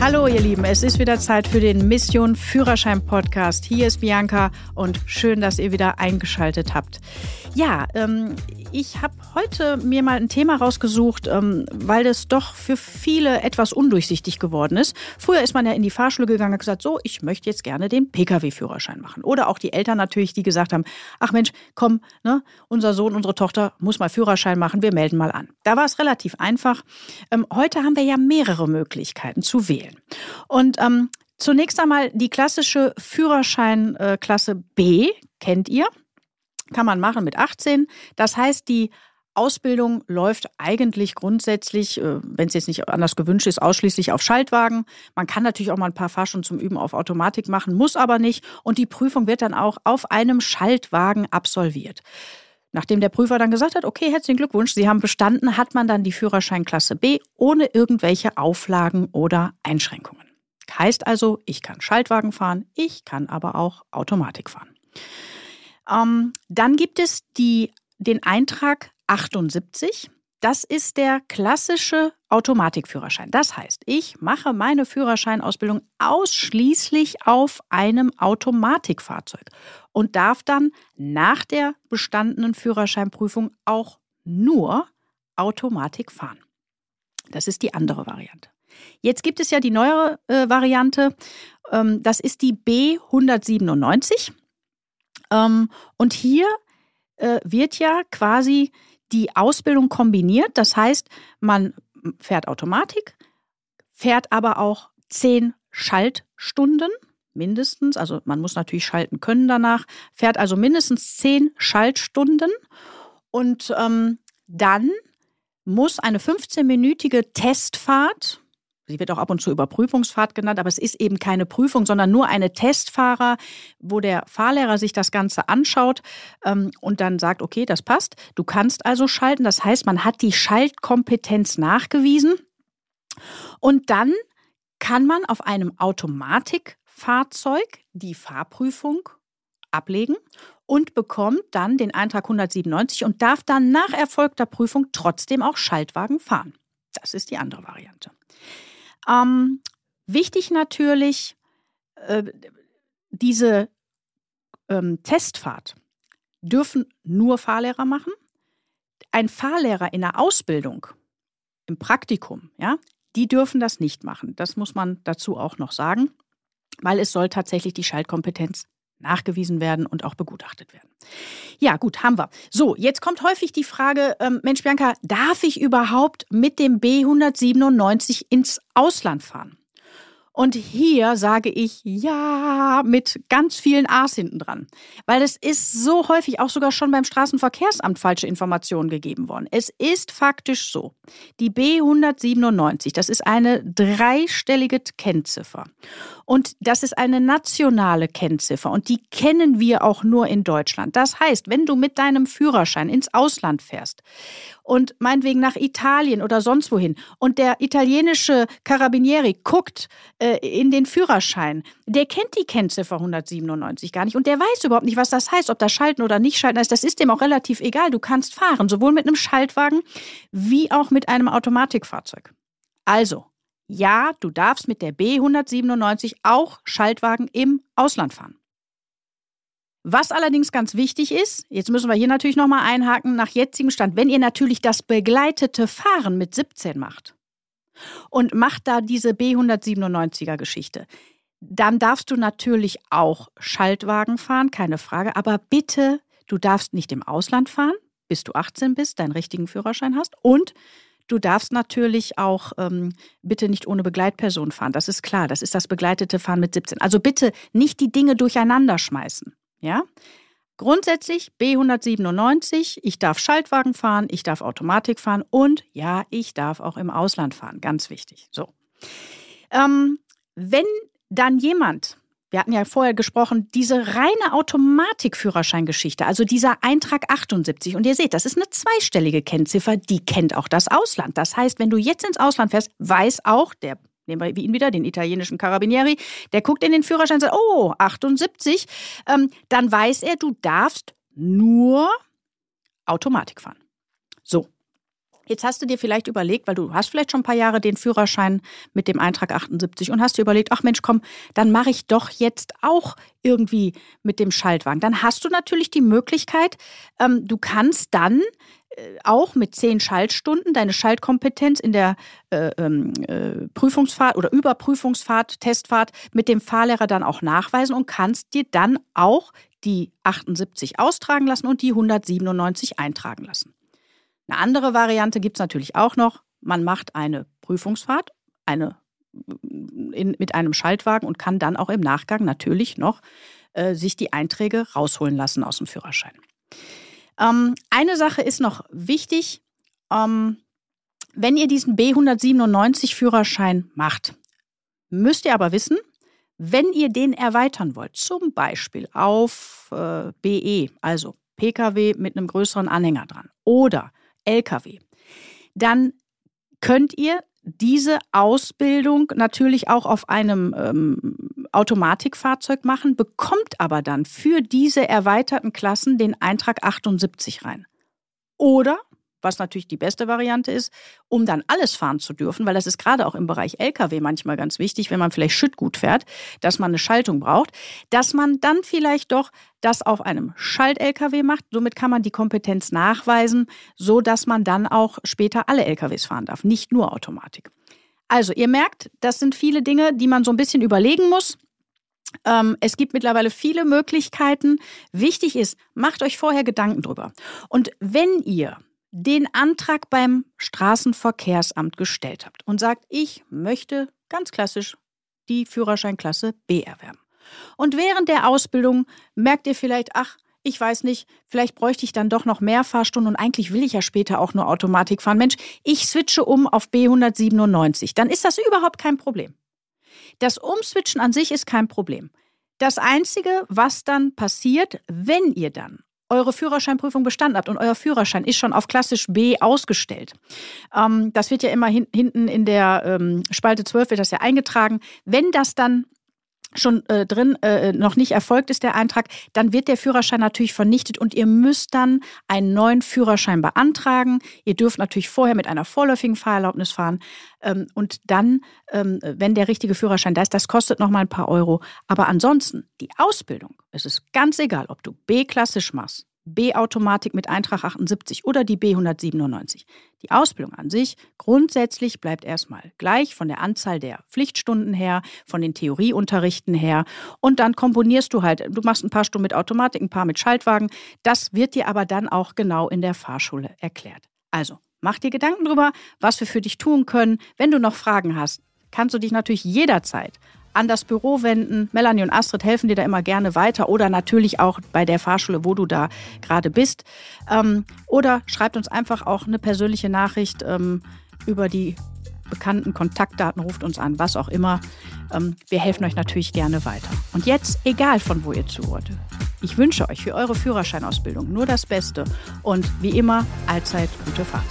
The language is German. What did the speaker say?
Hallo ihr Lieben, es ist wieder Zeit für den Mission Führerschein Podcast. Hier ist Bianca und schön, dass ihr wieder eingeschaltet habt. Ja, ähm, ich habe heute mir mal ein Thema rausgesucht, ähm, weil das doch für viele etwas undurchsichtig geworden ist. Früher ist man ja in die Fahrschule gegangen und gesagt, so, ich möchte jetzt gerne den Pkw-Führerschein machen. Oder auch die Eltern natürlich, die gesagt haben, ach Mensch, komm, ne, unser Sohn, unsere Tochter muss mal Führerschein machen, wir melden mal an. Da war es relativ einfach. Ähm, heute haben wir ja mehrere Möglichkeiten zu wählen. Und ähm, zunächst einmal die klassische Führerscheinklasse äh, B, kennt ihr? Kann man machen mit 18. Das heißt, die Ausbildung läuft eigentlich grundsätzlich, äh, wenn es jetzt nicht anders gewünscht ist, ausschließlich auf Schaltwagen. Man kann natürlich auch mal ein paar Fahrstunden zum Üben auf Automatik machen, muss aber nicht. Und die Prüfung wird dann auch auf einem Schaltwagen absolviert. Nachdem der Prüfer dann gesagt hat, okay, herzlichen Glückwunsch, Sie haben bestanden, hat man dann die Führerscheinklasse B ohne irgendwelche Auflagen oder Einschränkungen. Heißt also, ich kann Schaltwagen fahren, ich kann aber auch Automatik fahren. Ähm, dann gibt es die, den Eintrag 78. Das ist der klassische Automatikführerschein. Das heißt, ich mache meine Führerscheinausbildung ausschließlich auf einem Automatikfahrzeug und darf dann nach der bestandenen Führerscheinprüfung auch nur Automatik fahren. Das ist die andere Variante. Jetzt gibt es ja die neuere äh, Variante. Ähm, das ist die B197. Ähm, und hier äh, wird ja quasi die Ausbildung kombiniert. Das heißt, man fährt Automatik, fährt aber auch zehn Schaltstunden mindestens. Also man muss natürlich schalten können danach, fährt also mindestens zehn Schaltstunden und ähm, dann muss eine 15-minütige Testfahrt Sie wird auch ab und zu Überprüfungsfahrt genannt, aber es ist eben keine Prüfung, sondern nur eine Testfahrer, wo der Fahrlehrer sich das Ganze anschaut ähm, und dann sagt, okay, das passt. Du kannst also schalten. Das heißt, man hat die Schaltkompetenz nachgewiesen. Und dann kann man auf einem Automatikfahrzeug die Fahrprüfung ablegen und bekommt dann den Eintrag 197 und darf dann nach erfolgter Prüfung trotzdem auch Schaltwagen fahren. Das ist die andere Variante. Ähm, wichtig natürlich, äh, diese ähm, Testfahrt dürfen nur Fahrlehrer machen. Ein Fahrlehrer in der Ausbildung, im Praktikum, ja, die dürfen das nicht machen. Das muss man dazu auch noch sagen, weil es soll tatsächlich die Schaltkompetenz nachgewiesen werden und auch begutachtet werden. Ja, gut, haben wir. So, jetzt kommt häufig die Frage, ähm, Mensch, Bianca, darf ich überhaupt mit dem B197 ins Ausland fahren? Und hier sage ich ja mit ganz vielen A's hinten dran. Weil es ist so häufig auch sogar schon beim Straßenverkehrsamt falsche Informationen gegeben worden. Es ist faktisch so. Die B197, das ist eine dreistellige Kennziffer. Und das ist eine nationale Kennziffer und die kennen wir auch nur in Deutschland. Das heißt, wenn du mit deinem Führerschein ins Ausland fährst und meinetwegen nach Italien oder sonst wohin und der italienische Carabinieri guckt äh, in den Führerschein, der kennt die Kennziffer 197 gar nicht und der weiß überhaupt nicht, was das heißt, ob das Schalten oder nicht Schalten ist. Das ist dem auch relativ egal. Du kannst fahren, sowohl mit einem Schaltwagen wie auch mit einem Automatikfahrzeug. Also, ja, du darfst mit der B197 auch Schaltwagen im Ausland fahren. Was allerdings ganz wichtig ist, jetzt müssen wir hier natürlich nochmal einhaken, nach jetzigem Stand, wenn ihr natürlich das begleitete Fahren mit 17 macht und macht da diese B197er Geschichte, dann darfst du natürlich auch Schaltwagen fahren, keine Frage, aber bitte, du darfst nicht im Ausland fahren, bis du 18 bist, deinen richtigen Führerschein hast und Du darfst natürlich auch ähm, bitte nicht ohne Begleitperson fahren. Das ist klar. Das ist das begleitete Fahren mit 17. Also bitte nicht die Dinge durcheinander schmeißen. Ja? Grundsätzlich B197, ich darf Schaltwagen fahren, ich darf Automatik fahren und ja, ich darf auch im Ausland fahren. Ganz wichtig. So. Ähm, wenn dann jemand wir hatten ja vorher gesprochen, diese reine Automatikführerscheingeschichte, also dieser Eintrag 78. Und ihr seht, das ist eine zweistellige Kennziffer, die kennt auch das Ausland. Das heißt, wenn du jetzt ins Ausland fährst, weiß auch der nehmen wir ihn wieder, den italienischen Carabinieri, der guckt in den Führerschein und sagt, oh, 78, ähm, dann weiß er, du darfst nur Automatik fahren. Jetzt hast du dir vielleicht überlegt, weil du hast vielleicht schon ein paar Jahre den Führerschein mit dem Eintrag 78 und hast dir überlegt, ach Mensch, komm, dann mache ich doch jetzt auch irgendwie mit dem Schaltwagen. Dann hast du natürlich die Möglichkeit, ähm, du kannst dann äh, auch mit zehn Schaltstunden deine Schaltkompetenz in der äh, ähm, äh, Prüfungsfahrt oder Überprüfungsfahrt, Testfahrt mit dem Fahrlehrer dann auch nachweisen und kannst dir dann auch die 78 austragen lassen und die 197 eintragen lassen. Eine andere Variante gibt es natürlich auch noch. Man macht eine Prüfungsfahrt, eine in, mit einem Schaltwagen und kann dann auch im Nachgang natürlich noch äh, sich die Einträge rausholen lassen aus dem Führerschein. Ähm, eine Sache ist noch wichtig. Ähm, wenn ihr diesen B197 Führerschein macht, müsst ihr aber wissen, wenn ihr den erweitern wollt, zum Beispiel auf äh, BE, also Pkw mit einem größeren Anhänger dran, oder Lkw, dann könnt ihr diese Ausbildung natürlich auch auf einem ähm, Automatikfahrzeug machen, bekommt aber dann für diese erweiterten Klassen den Eintrag 78 rein. Oder was natürlich die beste Variante ist, um dann alles fahren zu dürfen, weil das ist gerade auch im Bereich Lkw manchmal ganz wichtig, wenn man vielleicht Schüttgut fährt, dass man eine Schaltung braucht, dass man dann vielleicht doch das auf einem Schalt-Lkw macht. Somit kann man die Kompetenz nachweisen, so dass man dann auch später alle Lkws fahren darf, nicht nur Automatik. Also, ihr merkt, das sind viele Dinge, die man so ein bisschen überlegen muss. Ähm, es gibt mittlerweile viele Möglichkeiten. Wichtig ist, macht euch vorher Gedanken drüber. Und wenn ihr den Antrag beim Straßenverkehrsamt gestellt habt und sagt, ich möchte ganz klassisch die Führerscheinklasse B erwerben. Und während der Ausbildung merkt ihr vielleicht, ach, ich weiß nicht, vielleicht bräuchte ich dann doch noch mehr Fahrstunden und eigentlich will ich ja später auch nur Automatik fahren. Mensch, ich switche um auf B197. Dann ist das überhaupt kein Problem. Das Umswitchen an sich ist kein Problem. Das Einzige, was dann passiert, wenn ihr dann eure Führerscheinprüfung bestanden habt und euer Führerschein ist schon auf klassisch B ausgestellt. Ähm, das wird ja immer hin, hinten in der ähm, Spalte 12 wird das ja eingetragen. Wenn das dann schon äh, drin äh, noch nicht erfolgt ist der Eintrag, dann wird der Führerschein natürlich vernichtet und ihr müsst dann einen neuen Führerschein beantragen. Ihr dürft natürlich vorher mit einer vorläufigen Fahrerlaubnis fahren ähm, und dann, ähm, wenn der richtige Führerschein da ist, das kostet noch mal ein paar Euro. Aber ansonsten die Ausbildung, es ist ganz egal, ob du B klassisch machst, B-Automatik mit Eintrag 78 oder die B197. Die Ausbildung an sich grundsätzlich bleibt erstmal gleich von der Anzahl der Pflichtstunden her, von den Theorieunterrichten her und dann komponierst du halt, du machst ein paar Stunden mit Automatik, ein paar mit Schaltwagen. Das wird dir aber dann auch genau in der Fahrschule erklärt. Also, mach dir Gedanken drüber, was wir für dich tun können. Wenn du noch Fragen hast, kannst du dich natürlich jederzeit an das Büro wenden. Melanie und Astrid helfen dir da immer gerne weiter oder natürlich auch bei der Fahrschule, wo du da gerade bist. Ähm, oder schreibt uns einfach auch eine persönliche Nachricht ähm, über die bekannten Kontaktdaten, ruft uns an, was auch immer. Ähm, wir helfen euch natürlich gerne weiter. Und jetzt, egal von wo ihr zuhört, ich wünsche euch für eure Führerscheinausbildung nur das Beste und wie immer allzeit gute Fahrt.